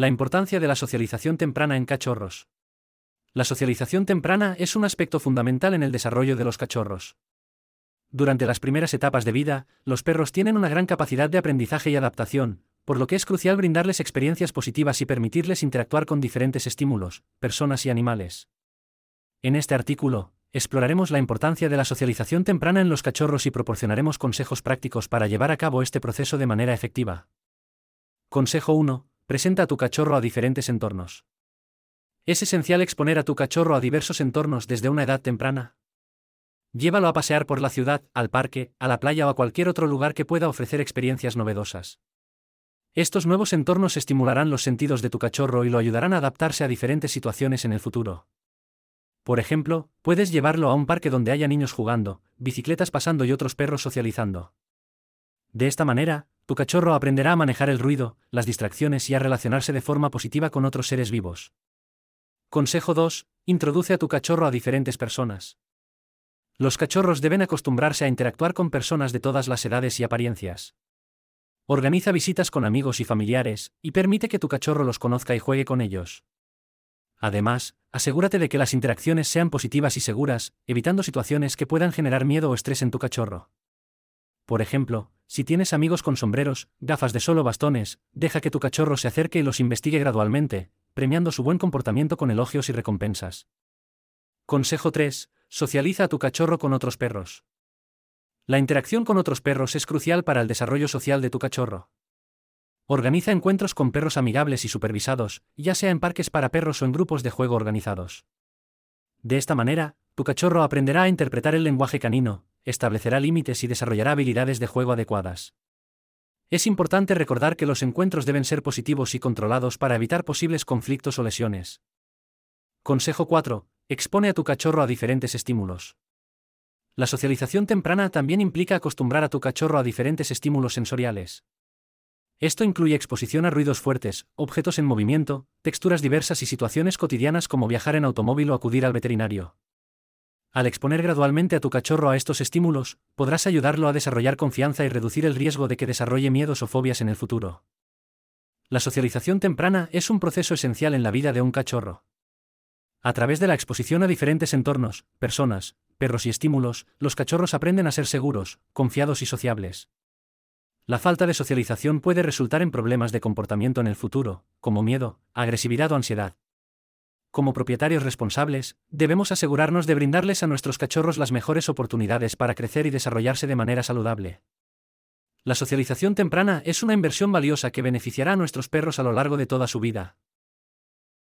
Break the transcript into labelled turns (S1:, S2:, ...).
S1: La importancia de la socialización temprana en cachorros. La socialización temprana es un aspecto fundamental en el desarrollo de los cachorros. Durante las primeras etapas de vida, los perros tienen una gran capacidad de aprendizaje y adaptación, por lo que es crucial brindarles experiencias positivas y permitirles interactuar con diferentes estímulos, personas y animales. En este artículo, exploraremos la importancia de la socialización temprana en los cachorros y proporcionaremos consejos prácticos para llevar a cabo este proceso de manera efectiva. Consejo 1. Presenta a tu cachorro a diferentes entornos. Es esencial exponer a tu cachorro a diversos entornos desde una edad temprana. Llévalo a pasear por la ciudad, al parque, a la playa o a cualquier otro lugar que pueda ofrecer experiencias novedosas. Estos nuevos entornos estimularán los sentidos de tu cachorro y lo ayudarán a adaptarse a diferentes situaciones en el futuro. Por ejemplo, puedes llevarlo a un parque donde haya niños jugando, bicicletas pasando y otros perros socializando. De esta manera, tu cachorro aprenderá a manejar el ruido, las distracciones y a relacionarse de forma positiva con otros seres vivos. Consejo 2. Introduce a tu cachorro a diferentes personas. Los cachorros deben acostumbrarse a interactuar con personas de todas las edades y apariencias. Organiza visitas con amigos y familiares, y permite que tu cachorro los conozca y juegue con ellos. Además, asegúrate de que las interacciones sean positivas y seguras, evitando situaciones que puedan generar miedo o estrés en tu cachorro. Por ejemplo, si tienes amigos con sombreros, gafas de sol o bastones, deja que tu cachorro se acerque y los investigue gradualmente, premiando su buen comportamiento con elogios y recompensas. Consejo 3. Socializa a tu cachorro con otros perros. La interacción con otros perros es crucial para el desarrollo social de tu cachorro. Organiza encuentros con perros amigables y supervisados, ya sea en parques para perros o en grupos de juego organizados. De esta manera, tu cachorro aprenderá a interpretar el lenguaje canino, establecerá límites y desarrollará habilidades de juego adecuadas. Es importante recordar que los encuentros deben ser positivos y controlados para evitar posibles conflictos o lesiones. Consejo 4. Expone a tu cachorro a diferentes estímulos. La socialización temprana también implica acostumbrar a tu cachorro a diferentes estímulos sensoriales. Esto incluye exposición a ruidos fuertes, objetos en movimiento, texturas diversas y situaciones cotidianas como viajar en automóvil o acudir al veterinario. Al exponer gradualmente a tu cachorro a estos estímulos, podrás ayudarlo a desarrollar confianza y reducir el riesgo de que desarrolle miedos o fobias en el futuro. La socialización temprana es un proceso esencial en la vida de un cachorro. A través de la exposición a diferentes entornos, personas, perros y estímulos, los cachorros aprenden a ser seguros, confiados y sociables. La falta de socialización puede resultar en problemas de comportamiento en el futuro, como miedo, agresividad o ansiedad. Como propietarios responsables, debemos asegurarnos de brindarles a nuestros cachorros las mejores oportunidades para crecer y desarrollarse de manera saludable. La socialización temprana es una inversión valiosa que beneficiará a nuestros perros a lo largo de toda su vida.